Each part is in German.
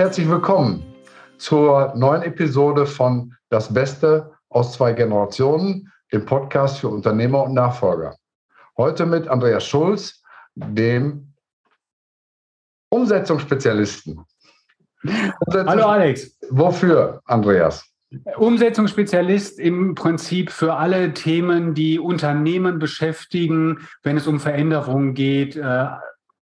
herzlich willkommen zur neuen Episode von Das Beste aus zwei Generationen, dem Podcast für Unternehmer und Nachfolger. Heute mit Andreas Schulz, dem Umsetzungsspezialisten. Umsetzungs Hallo Alex. Wofür, Andreas? Umsetzungsspezialist im Prinzip für alle Themen, die Unternehmen beschäftigen, wenn es um Veränderungen geht, äh,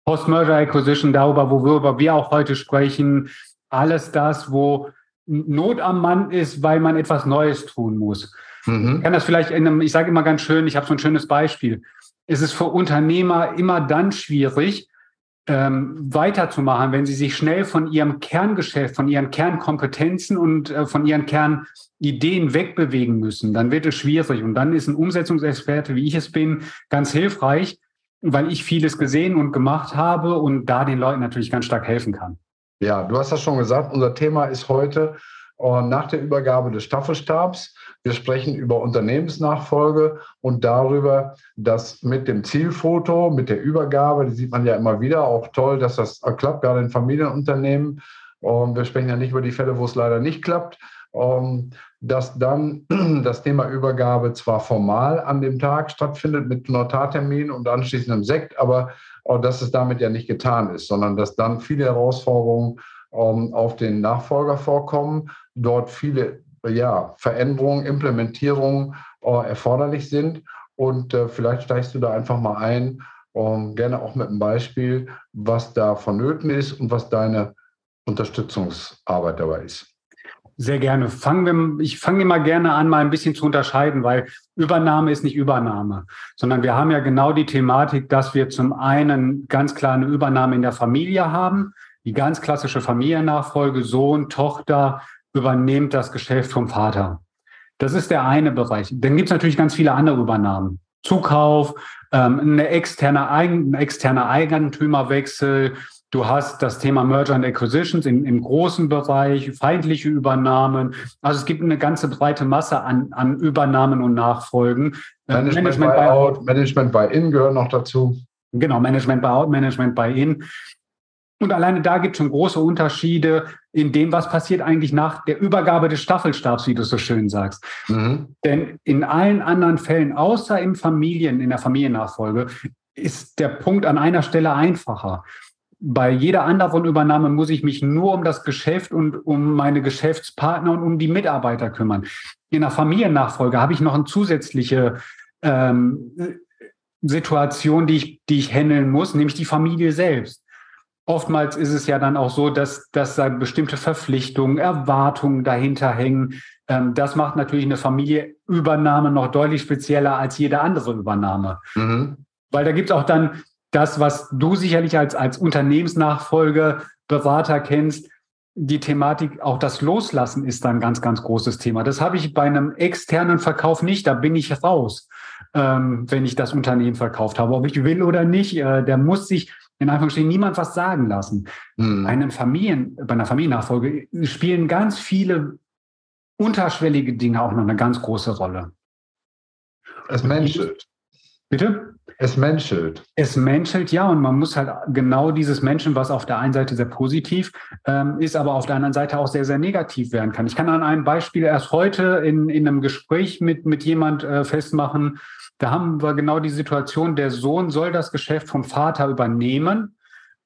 Post-Merger Acquisition, darüber, worüber wir auch heute sprechen, alles das, wo Not am Mann ist, weil man etwas Neues tun muss. Mhm. Ich kann das vielleicht in einem, ich sage immer ganz schön, ich habe so ein schönes Beispiel. Es ist für Unternehmer immer dann schwierig, ähm, weiterzumachen, wenn sie sich schnell von ihrem Kerngeschäft, von ihren Kernkompetenzen und äh, von ihren Kernideen wegbewegen müssen. Dann wird es schwierig. Und dann ist ein Umsetzungsexperte, wie ich es bin, ganz hilfreich, weil ich vieles gesehen und gemacht habe und da den Leuten natürlich ganz stark helfen kann. Ja, du hast das schon gesagt. Unser Thema ist heute äh, nach der Übergabe des Staffelstabs. Wir sprechen über Unternehmensnachfolge und darüber, dass mit dem Zielfoto, mit der Übergabe, die sieht man ja immer wieder, auch toll, dass das klappt, gerade in Familienunternehmen. Und wir sprechen ja nicht über die Fälle, wo es leider nicht klappt. Ähm, dass dann das Thema Übergabe zwar formal an dem Tag stattfindet mit Notartermin und anschließendem Sekt, aber dass es damit ja nicht getan ist, sondern dass dann viele Herausforderungen ähm, auf den Nachfolger vorkommen, dort viele ja, Veränderungen, Implementierungen äh, erforderlich sind. Und äh, vielleicht steigst du da einfach mal ein, ähm, gerne auch mit einem Beispiel, was da vonnöten ist und was deine Unterstützungsarbeit dabei ist. Sehr gerne. Fangen wir, ich fange immer gerne an, mal ein bisschen zu unterscheiden, weil Übernahme ist nicht Übernahme, sondern wir haben ja genau die Thematik, dass wir zum einen ganz klar eine Übernahme in der Familie haben, die ganz klassische Familiennachfolge, Sohn, Tochter übernimmt das Geschäft vom Vater. Das ist der eine Bereich. Dann gibt es natürlich ganz viele andere Übernahmen. Zukauf, ähm, eine externe, ein externer Eigentümerwechsel, Du hast das Thema Merger and Acquisitions im, im großen Bereich, feindliche Übernahmen. Also es gibt eine ganze breite Masse an, an Übernahmen und Nachfolgen. Äh, Management, Management by Out, Management by In gehören noch dazu. Genau, Management by Out, Management by In. Und alleine da gibt es schon große Unterschiede in dem, was passiert eigentlich nach der Übergabe des Staffelstabs, wie du so schön sagst. Mhm. Denn in allen anderen Fällen, außer im Familien, in der Familiennachfolge, ist der Punkt an einer Stelle einfacher bei jeder anderen Übernahme muss ich mich nur um das Geschäft und um meine Geschäftspartner und um die Mitarbeiter kümmern. In der Familiennachfolge habe ich noch eine zusätzliche ähm, Situation, die ich, die ich handeln muss, nämlich die Familie selbst. Oftmals ist es ja dann auch so, dass, dass da bestimmte Verpflichtungen, Erwartungen dahinter hängen. Ähm, das macht natürlich eine Familieübernahme noch deutlich spezieller als jede andere Übernahme. Mhm. Weil da gibt es auch dann das, was du sicherlich als, als Unternehmensnachfolge, Berater kennst, die Thematik, auch das Loslassen ist ein ganz, ganz großes Thema. Das habe ich bei einem externen Verkauf nicht. Da bin ich raus, ähm, wenn ich das Unternehmen verkauft habe. Ob ich will oder nicht, äh, der muss sich in Anführungsstrichen niemand was sagen lassen. Hm. Bei, einem Familien, bei einer Familiennachfolge spielen ganz viele unterschwellige Dinge auch noch eine ganz große Rolle. Es menschelt. Bitte? Es menschelt. Es menschelt, ja, und man muss halt genau dieses Menschen, was auf der einen Seite sehr positiv ähm, ist, aber auf der anderen Seite auch sehr, sehr negativ werden kann. Ich kann an einem Beispiel erst heute in, in einem Gespräch mit, mit jemand äh, festmachen, da haben wir genau die Situation, der Sohn soll das Geschäft vom Vater übernehmen,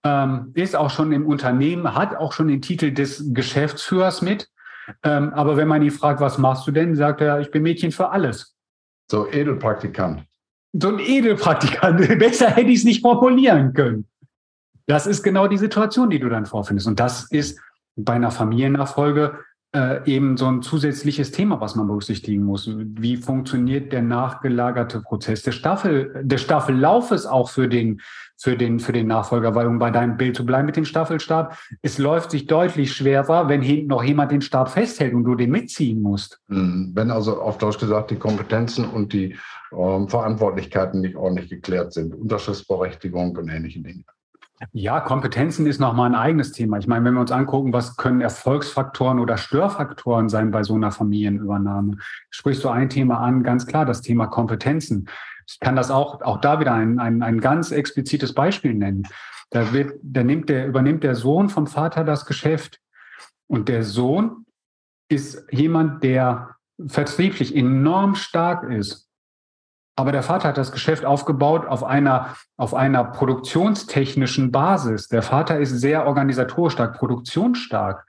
ähm, ist auch schon im Unternehmen, hat auch schon den Titel des Geschäftsführers mit. Ähm, aber wenn man ihn fragt, was machst du denn, sagt er, ich bin Mädchen für alles. So Edelpraktikant so ein Edelpraktikant. Besser hätte ich es nicht formulieren können. Das ist genau die Situation, die du dann vorfindest. Und das ist bei einer Familiennachfolge äh, eben so ein zusätzliches Thema, was man berücksichtigen muss. Wie funktioniert der nachgelagerte Prozess des, Staffel, des Staffellaufes auch für den, für, den, für den Nachfolger? Weil, um bei deinem Bild zu bleiben mit dem Staffelstab, es läuft sich deutlich schwerer, wenn hinten noch jemand den Stab festhält und du den mitziehen musst. Hm, wenn also auf Deutsch gesagt die Kompetenzen und die ähm, Verantwortlichkeiten nicht ordentlich geklärt sind, Unterschriftsberechtigung und ähnliche Dinge. Ja, Kompetenzen ist nochmal ein eigenes Thema. Ich meine, wenn wir uns angucken, was können Erfolgsfaktoren oder Störfaktoren sein bei so einer Familienübernahme, sprichst du ein Thema an, ganz klar, das Thema Kompetenzen. Ich kann das auch, auch da wieder ein, ein, ein ganz explizites Beispiel nennen. Da, wird, da nimmt der, übernimmt der Sohn vom Vater das Geschäft Und der Sohn ist jemand, der vertrieblich enorm stark ist. Aber der Vater hat das Geschäft aufgebaut auf einer, auf einer produktionstechnischen Basis. Der Vater ist sehr organisatorisch stark, produktionsstark.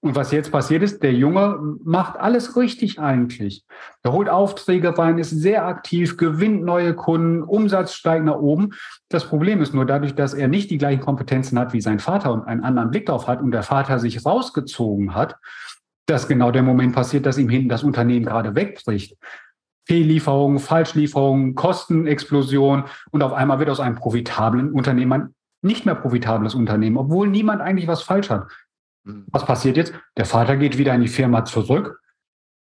Und was jetzt passiert ist, der Junge macht alles richtig eigentlich. Er holt Aufträge rein, ist sehr aktiv, gewinnt neue Kunden, Umsatz steigt nach oben. Das Problem ist nur dadurch, dass er nicht die gleichen Kompetenzen hat wie sein Vater und einen anderen Blick darauf hat und der Vater sich rausgezogen hat, dass genau der Moment passiert, dass ihm hinten das Unternehmen gerade wegbricht. Fehllieferungen, Falschlieferungen, Kostenexplosion und auf einmal wird aus einem profitablen Unternehmen ein nicht mehr profitables Unternehmen, obwohl niemand eigentlich was falsch hat. Mhm. Was passiert jetzt? Der Vater geht wieder in die Firma zurück,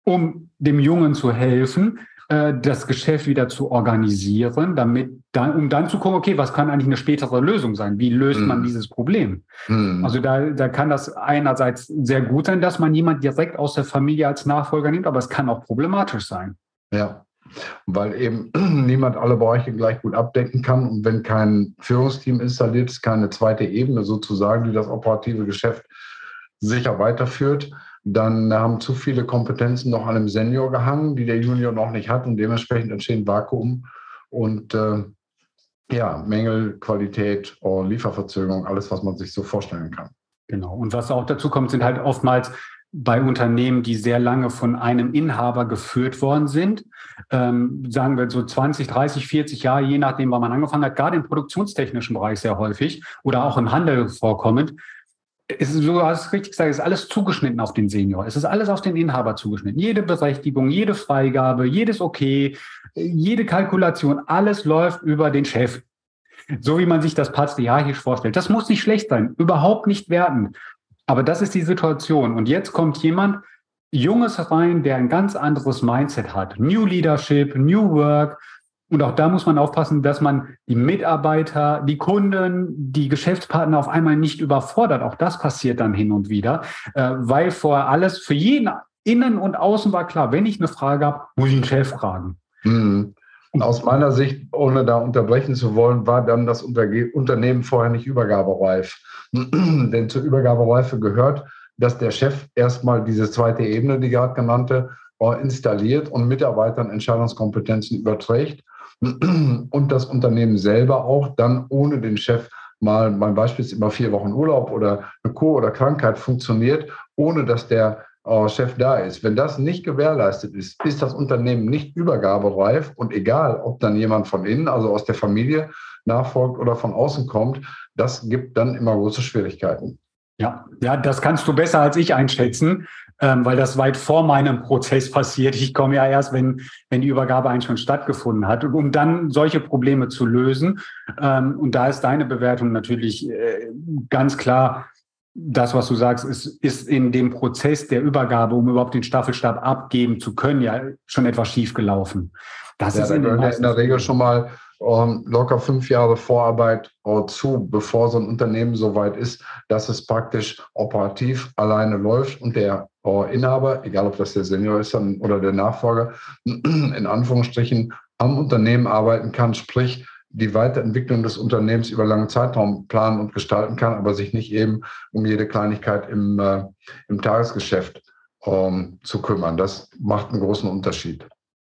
um dem Jungen zu helfen, äh, das Geschäft wieder zu organisieren, damit dann, um dann zu gucken, okay, was kann eigentlich eine spätere Lösung sein? Wie löst mm. man mhm. dieses Problem? Mm. Also da, da kann das einerseits sehr gut sein, dass man jemand direkt aus der Familie als Nachfolger nimmt, aber es kann auch problematisch sein. Ja, weil eben niemand alle Bereiche gleich gut abdecken kann und wenn kein Führungsteam installiert ist, keine zweite Ebene sozusagen, die das operative Geschäft sicher weiterführt, dann haben zu viele Kompetenzen noch an einem Senior gehangen, die der Junior noch nicht hat und dementsprechend entstehen Vakuum und äh, ja, Mängel, Qualität, oh, Lieferverzögerung, alles, was man sich so vorstellen kann. Genau. Und was auch dazu kommt, sind halt oftmals bei Unternehmen, die sehr lange von einem Inhaber geführt worden sind, ähm, sagen wir so 20, 30, 40 Jahre, je nachdem, wann man angefangen hat, gerade im produktionstechnischen Bereich sehr häufig oder auch im Handel vorkommend, es ist, du hast richtig gesagt, es ist alles zugeschnitten auf den Senior. Es ist alles auf den Inhaber zugeschnitten. Jede Berechtigung, jede Freigabe, jedes Okay, jede Kalkulation, alles läuft über den Chef. So wie man sich das patriarchisch vorstellt. Das muss nicht schlecht sein, überhaupt nicht werten. Aber das ist die Situation. Und jetzt kommt jemand, Junges rein, der ein ganz anderes Mindset hat. New Leadership, New Work, und auch da muss man aufpassen, dass man die Mitarbeiter, die Kunden, die Geschäftspartner auf einmal nicht überfordert. Auch das passiert dann hin und wieder, äh, weil vor alles für jeden innen und außen war klar, wenn ich eine Frage habe, muss ich den Chef fragen. Mhm. Aus meiner Sicht, ohne da unterbrechen zu wollen, war dann das Unternehmen vorher nicht übergabereif. Denn zur Übergabereife gehört, dass der Chef erstmal diese zweite Ebene, die gerade genannte, installiert und Mitarbeitern Entscheidungskompetenzen überträgt und das Unternehmen selber auch dann ohne den Chef mal, mein Beispiel ist immer vier Wochen Urlaub oder eine Kur oder Krankheit funktioniert, ohne dass der äh, Chef da ist. Wenn das nicht gewährleistet ist, ist das Unternehmen nicht übergabereif und egal, ob dann jemand von innen, also aus der Familie, nachfolgt oder von außen kommt, das gibt dann immer große Schwierigkeiten. Ja, ja, das kannst du besser als ich einschätzen ähm, weil das weit vor meinem Prozess passiert. Ich komme ja erst, wenn, wenn die Übergabe eigentlich schon stattgefunden hat. Und um dann solche Probleme zu lösen, ähm, und da ist deine Bewertung natürlich äh, ganz klar, das, was du sagst, ist, ist in dem Prozess der Übergabe, um überhaupt den Staffelstab abgeben zu können, ja schon etwas schief gelaufen. Das ja, ist in, in der Regel schon mal ähm, locker fünf Jahre Vorarbeit äh, zu, bevor so ein Unternehmen so weit ist, dass es praktisch operativ alleine läuft und der äh, Inhaber, egal ob das der Senior ist oder der Nachfolger, in Anführungsstrichen am Unternehmen arbeiten kann, sprich die Weiterentwicklung des Unternehmens über langen Zeitraum planen und gestalten kann, aber sich nicht eben um jede Kleinigkeit im, äh, im Tagesgeschäft ähm, zu kümmern. Das macht einen großen Unterschied.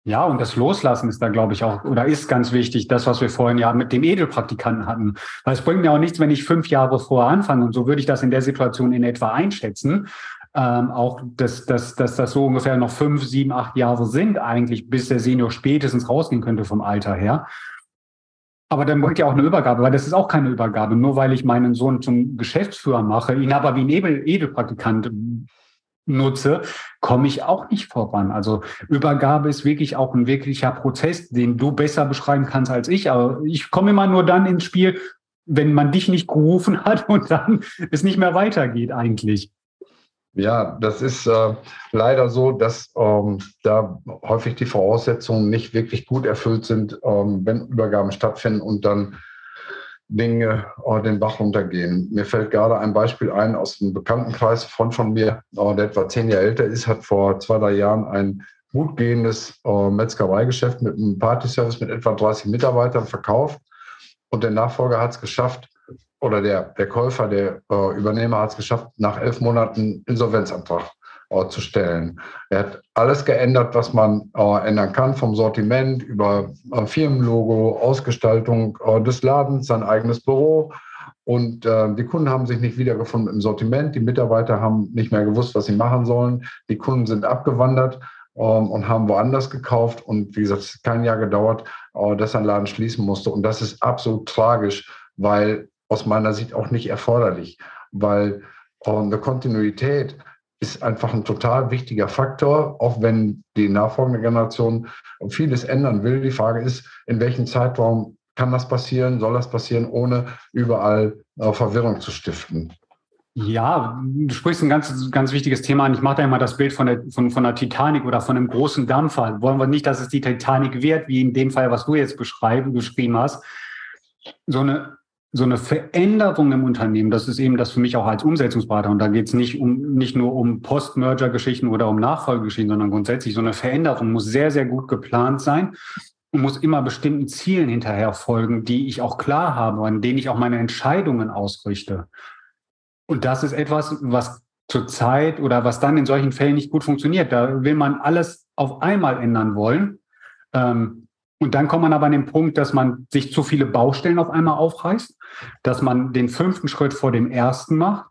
Ja, und das Loslassen ist da, glaube ich, auch oder ist ganz wichtig, das, was wir vorhin ja mit dem Edelpraktikanten hatten. Weil es bringt mir auch nichts, wenn ich fünf Jahre vorher anfange. Und so würde ich das in der Situation in etwa einschätzen. Ähm, auch, dass, dass, dass das so ungefähr noch fünf, sieben, acht Jahre sind eigentlich, bis der Senior spätestens rausgehen könnte vom Alter her. Aber dann bringt ja auch eine Übergabe, weil das ist auch keine Übergabe. Nur weil ich meinen Sohn zum Geschäftsführer mache, ihn aber wie ein Edel, Edelpraktikant nutze, komme ich auch nicht voran. Also Übergabe ist wirklich auch ein wirklicher Prozess, den du besser beschreiben kannst als ich. Aber ich komme immer nur dann ins Spiel, wenn man dich nicht gerufen hat und dann es nicht mehr weitergeht eigentlich. Ja, das ist äh, leider so, dass ähm, da häufig die Voraussetzungen nicht wirklich gut erfüllt sind, ähm, wenn Übergaben stattfinden und dann Dinge äh, den Bach runtergehen. Mir fällt gerade ein Beispiel ein aus einem Bekanntenkreis von von mir, äh, der etwa zehn Jahre älter ist, hat vor zwei, drei Jahren ein gut gehendes äh, Metzgereigeschäft mit einem Partyservice mit etwa 30 Mitarbeitern verkauft. Und der Nachfolger hat es geschafft, oder der, der Käufer, der äh, Übernehmer hat es geschafft, nach elf Monaten Insolvenzantrag äh, zu stellen. Er hat alles geändert, was man äh, ändern kann, vom Sortiment über äh, Firmenlogo, Ausgestaltung äh, des Ladens, sein eigenes Büro. Und äh, die Kunden haben sich nicht wiedergefunden im Sortiment. Die Mitarbeiter haben nicht mehr gewusst, was sie machen sollen. Die Kunden sind abgewandert ähm, und haben woanders gekauft. Und wie gesagt, es hat kein Jahr gedauert, dass ein Laden schließen musste. Und das ist absolut tragisch, weil aus meiner Sicht auch nicht erforderlich, weil äh, eine Kontinuität ist einfach ein total wichtiger Faktor, auch wenn die nachfolgende Generation vieles ändern will. Die Frage ist, in welchem Zeitraum kann das passieren, soll das passieren, ohne überall äh, Verwirrung zu stiften? Ja, du sprichst ein ganz, ganz wichtiges Thema an. Ich mache da immer das Bild von der, von, von der Titanic oder von einem großen Dampfer. Wollen wir nicht, dass es die Titanic wird, wie in dem Fall, was du jetzt beschrieben hast. So eine so eine Veränderung im Unternehmen, das ist eben das für mich auch als Umsetzungsberater. Und da geht es nicht um nicht nur um Post-Merger-Geschichten oder um Nachfolgegeschichten, sondern grundsätzlich so eine Veränderung muss sehr, sehr gut geplant sein und muss immer bestimmten Zielen hinterher folgen, die ich auch klar habe, an denen ich auch meine Entscheidungen ausrichte. Und das ist etwas, was zurzeit oder was dann in solchen Fällen nicht gut funktioniert. Da will man alles auf einmal ändern wollen. Ähm, und dann kommt man aber an den Punkt, dass man sich zu viele Baustellen auf einmal aufreißt, dass man den fünften Schritt vor dem ersten macht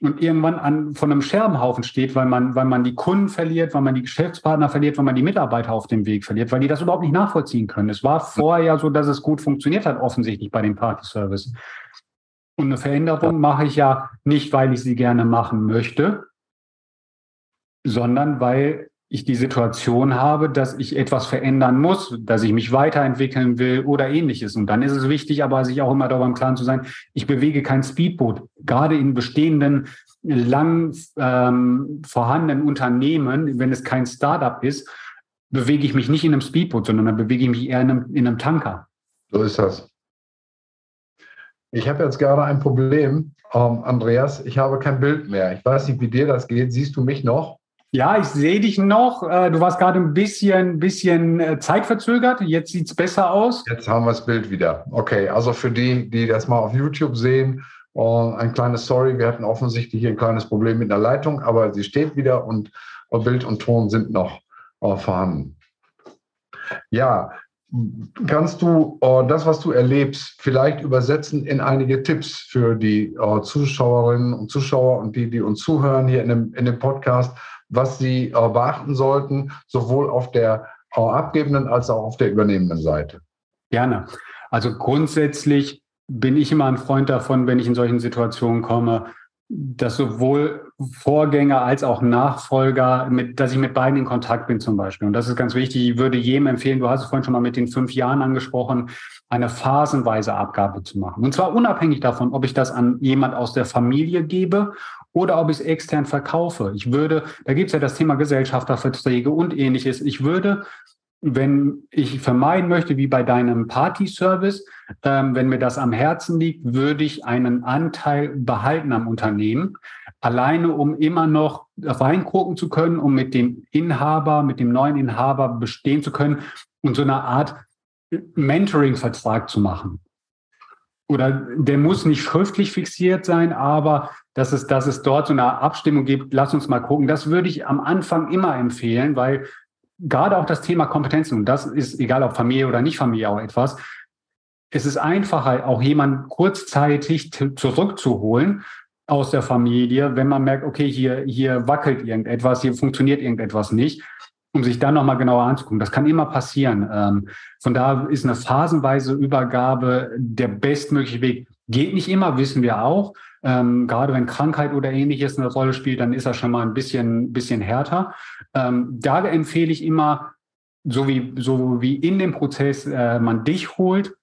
und irgendwann an, von einem Scherbenhaufen steht, weil man, weil man die Kunden verliert, weil man die Geschäftspartner verliert, weil man die Mitarbeiter auf dem Weg verliert, weil die das überhaupt nicht nachvollziehen können. Es war vorher ja so, dass es gut funktioniert hat, offensichtlich bei dem Party Service. Und eine Veränderung mache ich ja nicht, weil ich sie gerne machen möchte, sondern weil ich die Situation habe, dass ich etwas verändern muss, dass ich mich weiterentwickeln will oder ähnliches. Und dann ist es wichtig, aber sich auch immer darüber im Klaren zu sein, ich bewege kein Speedboot. Gerade in bestehenden, lang ähm, vorhandenen Unternehmen, wenn es kein Startup ist, bewege ich mich nicht in einem Speedboot, sondern dann bewege ich mich eher in einem, in einem Tanker. So ist das. Ich habe jetzt gerade ein Problem, ähm, Andreas. Ich habe kein Bild mehr. Ich weiß nicht, wie dir das geht. Siehst du mich noch? Ja, ich sehe dich noch. Äh, du warst gerade ein bisschen, bisschen äh, zeitverzögert. Jetzt sieht es besser aus. Jetzt haben wir das Bild wieder. Okay, also für die, die das mal auf YouTube sehen, äh, ein kleines Sorry. Wir hatten offensichtlich ein kleines Problem mit der Leitung, aber sie steht wieder und Bild und Ton sind noch vorhanden. Ja, kannst du das, was du erlebst, vielleicht übersetzen in einige Tipps für die Zuschauerinnen und Zuschauer und die, die uns zuhören hier in dem, in dem Podcast? was Sie äh, beachten sollten, sowohl auf der äh, abgebenden als auch auf der übernehmenden Seite? Gerne. Also grundsätzlich bin ich immer ein Freund davon, wenn ich in solchen Situationen komme, dass sowohl Vorgänger als auch Nachfolger, mit, dass ich mit beiden in Kontakt bin zum Beispiel. Und das ist ganz wichtig. Ich würde jedem empfehlen, du hast es vorhin schon mal mit den fünf Jahren angesprochen, eine phasenweise Abgabe zu machen. Und zwar unabhängig davon, ob ich das an jemand aus der Familie gebe oder ob ich es extern verkaufe. Ich würde, da gibt es ja das Thema Gesellschafterverträge und ähnliches. Ich würde, wenn ich vermeiden möchte, wie bei deinem Party-Service, ähm, wenn mir das am Herzen liegt, würde ich einen Anteil behalten am Unternehmen, alleine um immer noch reingucken zu können, um mit dem Inhaber, mit dem neuen Inhaber bestehen zu können und so eine Art Mentoring-Vertrag zu machen oder der muss nicht schriftlich fixiert sein, aber dass es, dass es dort so eine Abstimmung gibt, lass uns mal gucken. Das würde ich am Anfang immer empfehlen, weil gerade auch das Thema Kompetenzen, und das ist egal ob Familie oder nicht Familie auch etwas, es ist einfacher, auch jemanden kurzzeitig zurückzuholen aus der Familie, wenn man merkt, okay, hier, hier wackelt irgendetwas, hier funktioniert irgendetwas nicht um sich dann nochmal genauer anzugucken. Das kann immer passieren. Ähm, von da ist eine phasenweise Übergabe der bestmögliche Weg. Geht nicht immer, wissen wir auch. Ähm, gerade wenn Krankheit oder ähnliches eine Rolle spielt, dann ist das schon mal ein bisschen, bisschen härter. Ähm, da empfehle ich immer, so wie, so wie in dem Prozess äh, man dich holt,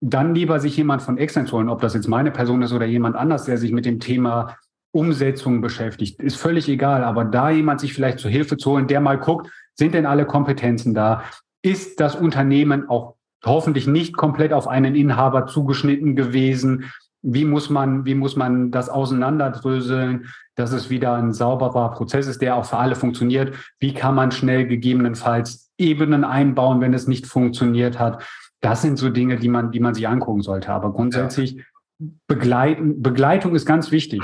dann lieber sich jemand von extern holen, ob das jetzt meine Person ist oder jemand anders, der sich mit dem Thema Umsetzung beschäftigt, ist völlig egal. Aber da jemand sich vielleicht zur Hilfe zu holen, der mal guckt, sind denn alle Kompetenzen da? Ist das Unternehmen auch hoffentlich nicht komplett auf einen Inhaber zugeschnitten gewesen? Wie muss man, wie muss man das auseinanderdröseln, dass es wieder ein sauberer Prozess ist, der auch für alle funktioniert? Wie kann man schnell gegebenenfalls Ebenen einbauen, wenn es nicht funktioniert hat? Das sind so Dinge, die man, die man sich angucken sollte. Aber grundsätzlich ja begleiten, Begleitung ist ganz wichtig.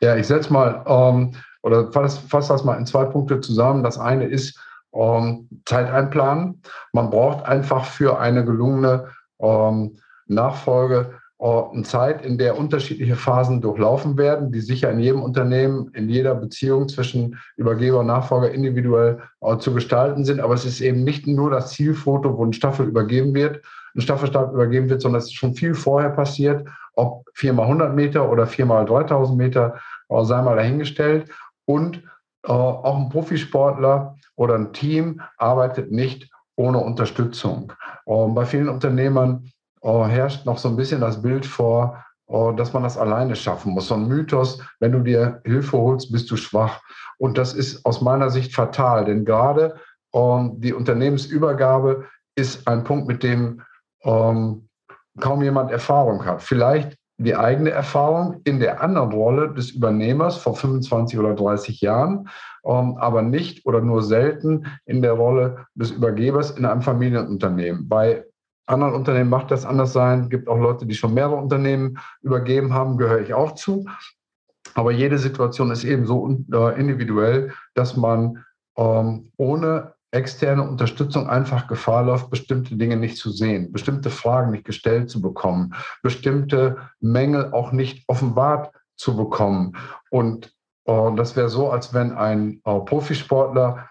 Ja, ich setze mal ähm, oder fasse fass das mal in zwei Punkte zusammen. Das eine ist ähm, Zeit einplanen. Man braucht einfach für eine gelungene ähm, Nachfolge eine Zeit, in der unterschiedliche Phasen durchlaufen werden, die sicher in jedem Unternehmen, in jeder Beziehung zwischen Übergeber und Nachfolger individuell äh, zu gestalten sind. Aber es ist eben nicht nur das Zielfoto, wo ein Staffel übergeben wird, ein Staffelstab übergeben wird, sondern es ist schon viel vorher passiert, ob 4 mal 100 Meter oder 4 mal 3000 Meter, äh, sei mal dahingestellt. Und äh, auch ein Profisportler oder ein Team arbeitet nicht ohne Unterstützung. Ähm, bei vielen Unternehmern äh, herrscht noch so ein bisschen das Bild vor, äh, dass man das alleine schaffen muss. So ein Mythos, wenn du dir Hilfe holst, bist du schwach. Und das ist aus meiner Sicht fatal, denn gerade ähm, die Unternehmensübergabe ist ein Punkt, mit dem ähm, kaum jemand Erfahrung hat. Vielleicht die eigene Erfahrung in der anderen Rolle des Übernehmers vor 25 oder 30 Jahren, ähm, aber nicht oder nur selten in der Rolle des Übergebers in einem Familienunternehmen. Bei anderen Unternehmen macht das anders sein. Es gibt auch Leute, die schon mehrere Unternehmen übergeben haben, gehöre ich auch zu. Aber jede Situation ist eben so äh, individuell, dass man ähm, ohne externe Unterstützung einfach Gefahr läuft, bestimmte Dinge nicht zu sehen, bestimmte Fragen nicht gestellt zu bekommen, bestimmte Mängel auch nicht offenbart zu bekommen. Und äh, das wäre so, als wenn ein äh, Profisportler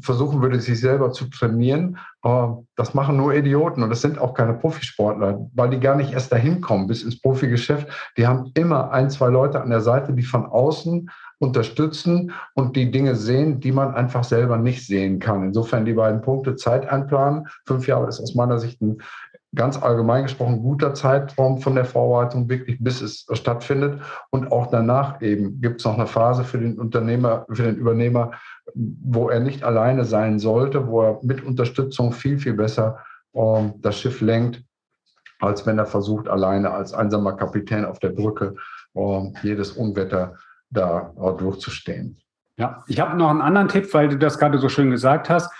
versuchen würde, sich selber zu trainieren. Äh, das machen nur Idioten und das sind auch keine Profisportler, weil die gar nicht erst dahin kommen bis ins Profigeschäft. Die haben immer ein, zwei Leute an der Seite, die von außen unterstützen und die Dinge sehen, die man einfach selber nicht sehen kann. Insofern die beiden Punkte Zeit einplanen. Fünf Jahre ist aus meiner Sicht ein ganz allgemein gesprochen guter Zeitraum von der Vorbereitung wirklich, bis es stattfindet. Und auch danach eben gibt es noch eine Phase für den Unternehmer, für den Übernehmer, wo er nicht alleine sein sollte, wo er mit Unterstützung viel, viel besser ähm, das Schiff lenkt, als wenn er versucht, alleine als einsamer Kapitän auf der Brücke ähm, jedes Unwetter da äh, durchzustehen. Ja, ich habe noch einen anderen Tipp, weil du das gerade so schön gesagt hast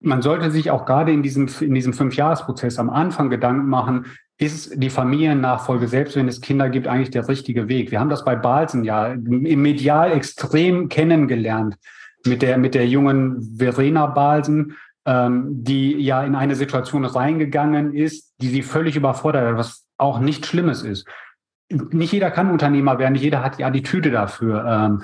man sollte sich auch gerade in diesem, in diesem Fünfjahresprozess am Anfang Gedanken machen, ist die Familiennachfolge, selbst wenn es Kinder gibt, eigentlich der richtige Weg? Wir haben das bei Balsen ja im Medial extrem kennengelernt mit der, mit der jungen Verena Balsen, ähm, die ja in eine Situation reingegangen ist, die sie völlig überfordert hat, was auch nichts Schlimmes ist. Nicht jeder kann Unternehmer werden, nicht jeder hat die Attitüde dafür. Ähm,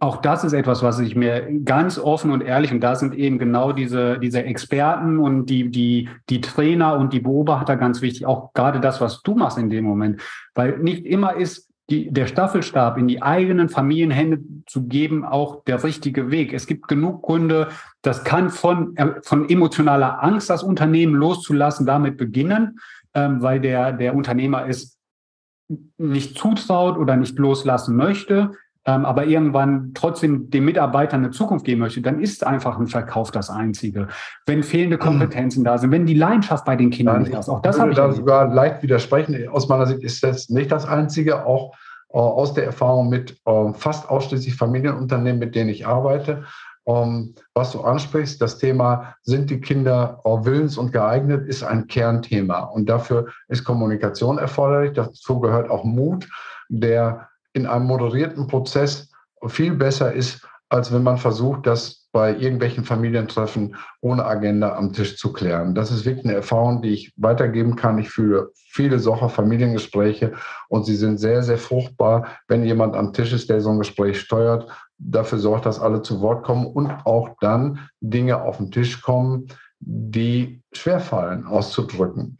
auch das ist etwas, was ich mir ganz offen und ehrlich, und da sind eben genau diese, diese Experten und die, die, die Trainer und die Beobachter ganz wichtig, auch gerade das, was du machst in dem Moment. Weil nicht immer ist die, der Staffelstab in die eigenen Familienhände zu geben, auch der richtige Weg. Es gibt genug Gründe, das kann von, äh, von emotionaler Angst, das Unternehmen loszulassen, damit beginnen, ähm, weil der, der Unternehmer es nicht zutraut oder nicht loslassen möchte aber irgendwann trotzdem den Mitarbeitern eine Zukunft geben möchte, dann ist einfach ein Verkauf das Einzige. Wenn fehlende Kompetenzen da sind, wenn die Leidenschaft bei den Kindern nicht ist, auch das habe ich da sogar leicht widersprechen. Aus meiner Sicht ist das nicht das Einzige, auch äh, aus der Erfahrung mit äh, fast ausschließlich Familienunternehmen, mit denen ich arbeite. Ähm, was du ansprichst, das Thema, sind die Kinder uh, willens und geeignet, ist ein Kernthema. Und dafür ist Kommunikation erforderlich. Dazu gehört auch Mut, der in einem moderierten Prozess viel besser ist, als wenn man versucht, das bei irgendwelchen Familientreffen ohne Agenda am Tisch zu klären. Das ist wirklich eine Erfahrung, die ich weitergeben kann. Ich führe viele solcher Familiengespräche und sie sind sehr, sehr fruchtbar, wenn jemand am Tisch ist, der so ein Gespräch steuert, dafür sorgt, dass alle zu Wort kommen und auch dann Dinge auf den Tisch kommen, die schwerfallen auszudrücken.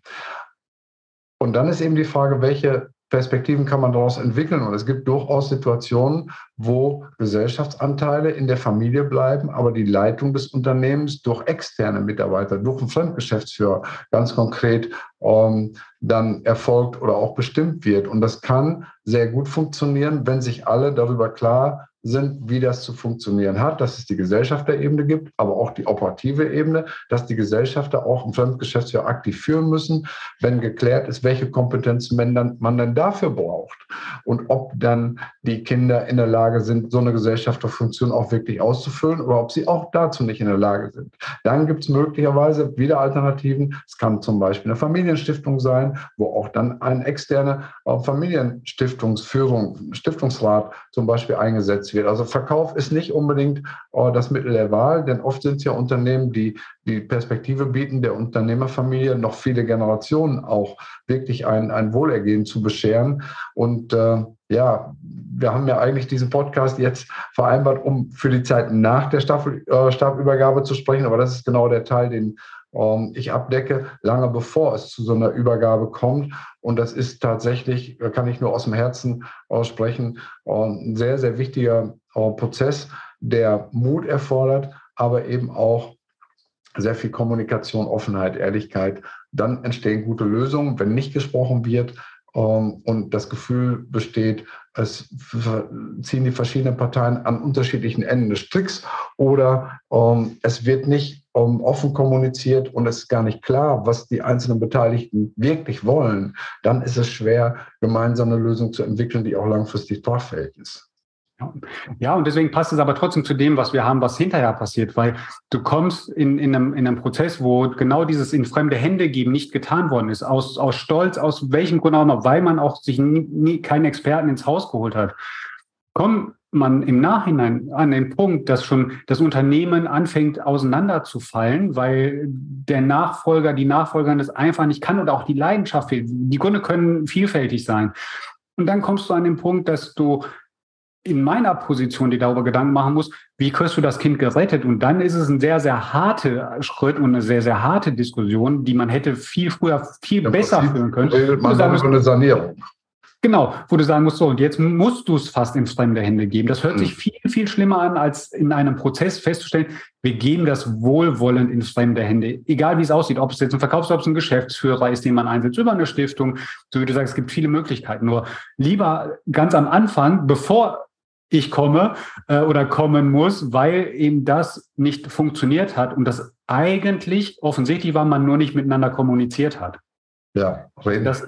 Und dann ist eben die Frage, welche Perspektiven kann man daraus entwickeln. Und es gibt durchaus Situationen, wo Gesellschaftsanteile in der Familie bleiben, aber die Leitung des Unternehmens durch externe Mitarbeiter, durch einen Fremdgeschäftsführer ganz konkret ähm, dann erfolgt oder auch bestimmt wird. Und das kann sehr gut funktionieren, wenn sich alle darüber klar sind, wie das zu funktionieren hat, dass es die Gesellschafterebene gibt, aber auch die operative Ebene, dass die Gesellschafter auch im Fremdgeschäftsjahr aktiv führen müssen, wenn geklärt ist, welche Kompetenzen man dann, man dann dafür braucht und ob dann die Kinder in der Lage sind, so eine Gesellschafterfunktion auch wirklich auszufüllen oder ob sie auch dazu nicht in der Lage sind. Dann gibt es möglicherweise wieder Alternativen. Es kann zum Beispiel eine Familie Familienstiftung sein, wo auch dann ein externer äh, Familienstiftungsführung, Stiftungsrat zum Beispiel eingesetzt wird. Also Verkauf ist nicht unbedingt äh, das Mittel der Wahl, denn oft sind es ja Unternehmen, die die Perspektive bieten, der Unternehmerfamilie noch viele Generationen auch wirklich ein, ein Wohlergehen zu bescheren. Und äh, ja, wir haben ja eigentlich diesen Podcast jetzt vereinbart, um für die Zeit nach der Staffel, äh, Stabübergabe zu sprechen. Aber das ist genau der Teil, den ähm, ich abdecke, lange bevor es zu so einer Übergabe kommt. Und das ist tatsächlich, kann ich nur aus dem Herzen aussprechen, äh, ein sehr, sehr wichtiger äh, Prozess, der Mut erfordert, aber eben auch sehr viel Kommunikation, Offenheit, Ehrlichkeit. Dann entstehen gute Lösungen. Wenn nicht gesprochen wird ähm, und das Gefühl besteht, es ziehen die verschiedenen Parteien an unterschiedlichen Enden des Stricks oder ähm, es wird nicht ähm, offen kommuniziert und es ist gar nicht klar, was die einzelnen Beteiligten wirklich wollen, dann ist es schwer, gemeinsame Lösungen zu entwickeln, die auch langfristig tragfähig ist. Ja, und deswegen passt es aber trotzdem zu dem, was wir haben, was hinterher passiert, weil du kommst in, in, einem, in einem Prozess, wo genau dieses in fremde Hände geben nicht getan worden ist, aus, aus Stolz, aus welchem Grund auch immer, weil man auch sich nie, nie keinen Experten ins Haus geholt hat. Kommt man im Nachhinein an den Punkt, dass schon das Unternehmen anfängt auseinanderzufallen, weil der Nachfolger, die Nachfolgerin das einfach nicht kann oder auch die Leidenschaft fehlt. Die Gründe können vielfältig sein. Und dann kommst du an den Punkt, dass du in meiner Position, die darüber Gedanken machen muss, wie kriegst du das Kind gerettet? Und dann ist es ein sehr, sehr harter Schritt und eine sehr, sehr harte Diskussion, die man hätte viel früher, viel ja, besser führen können. Man so eine Sanierung. Genau, wo du sagen musst, so, und jetzt musst du es fast in fremde Hände geben. Das hört mhm. sich viel, viel schlimmer an, als in einem Prozess festzustellen, wir geben das wohlwollend in fremde Hände. Egal wie es aussieht, ob es jetzt ein Verkaufs-, ob es ein Geschäftsführer ist, den man einsetzt, über eine Stiftung, so wie du sagst, es gibt viele Möglichkeiten. Nur lieber ganz am Anfang, bevor ich komme äh, oder kommen muss, weil eben das nicht funktioniert hat und das eigentlich offensichtlich war, man nur nicht miteinander kommuniziert hat. Ja, reden. Das,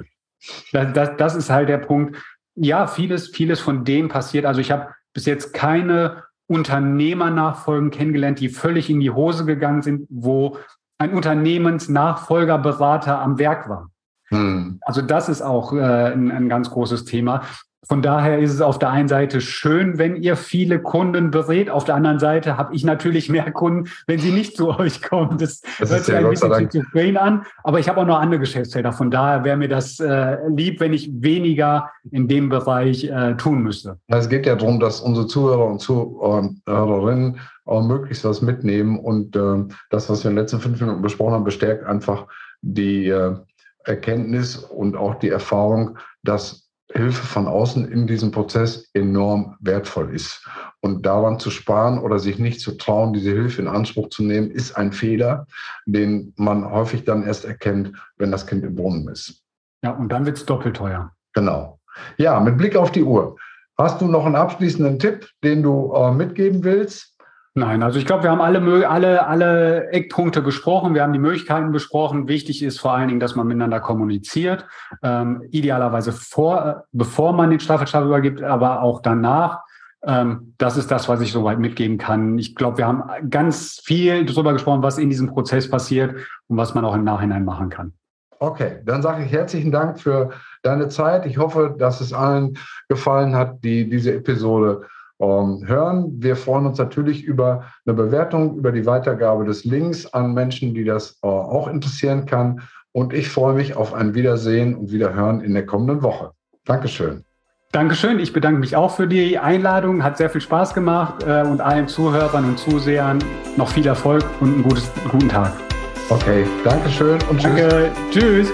das, das, das ist halt der Punkt. Ja, vieles, vieles von dem passiert. Also ich habe bis jetzt keine Unternehmernachfolgen kennengelernt, die völlig in die Hose gegangen sind, wo ein Unternehmensnachfolgerberater am Werk war. Hm. Also das ist auch äh, ein, ein ganz großes Thema. Von daher ist es auf der einen Seite schön, wenn ihr viele Kunden berät. Auf der anderen Seite habe ich natürlich mehr Kunden, wenn sie nicht zu euch kommen. Das, das hört sich ein bisschen schizophren an, aber ich habe auch noch andere Geschäftsfelder. Von daher wäre mir das äh, lieb, wenn ich weniger in dem Bereich äh, tun müsste. Es geht ja darum, dass unsere Zuhörer und Zuhörerinnen auch möglichst was mitnehmen. Und äh, das, was wir in den letzten fünf Minuten besprochen haben, bestärkt einfach die äh, Erkenntnis und auch die Erfahrung, dass Hilfe von außen in diesem Prozess enorm wertvoll ist. Und daran zu sparen oder sich nicht zu trauen, diese Hilfe in Anspruch zu nehmen, ist ein Fehler, den man häufig dann erst erkennt, wenn das Kind im Brunnen ist. Ja, und dann wird es doppelt teuer. Genau. Ja, mit Blick auf die Uhr. Hast du noch einen abschließenden Tipp, den du äh, mitgeben willst? Nein, also ich glaube, wir haben alle, alle, alle Eckpunkte gesprochen, wir haben die Möglichkeiten besprochen. Wichtig ist vor allen Dingen, dass man miteinander kommuniziert, ähm, idealerweise vor, bevor man den Staffelstab übergibt, aber auch danach. Ähm, das ist das, was ich soweit mitgeben kann. Ich glaube, wir haben ganz viel darüber gesprochen, was in diesem Prozess passiert und was man auch im Nachhinein machen kann. Okay, dann sage ich herzlichen Dank für deine Zeit. Ich hoffe, dass es allen gefallen hat, die diese Episode hören. Wir freuen uns natürlich über eine Bewertung, über die Weitergabe des Links an Menschen, die das äh, auch interessieren kann. Und ich freue mich auf ein Wiedersehen und Wiederhören in der kommenden Woche. Dankeschön. Dankeschön. Ich bedanke mich auch für die Einladung. Hat sehr viel Spaß gemacht äh, und allen Zuhörern und Zusehern noch viel Erfolg und einen gutes, guten Tag. Okay, Dankeschön und tschüss. Danke. Tschüss.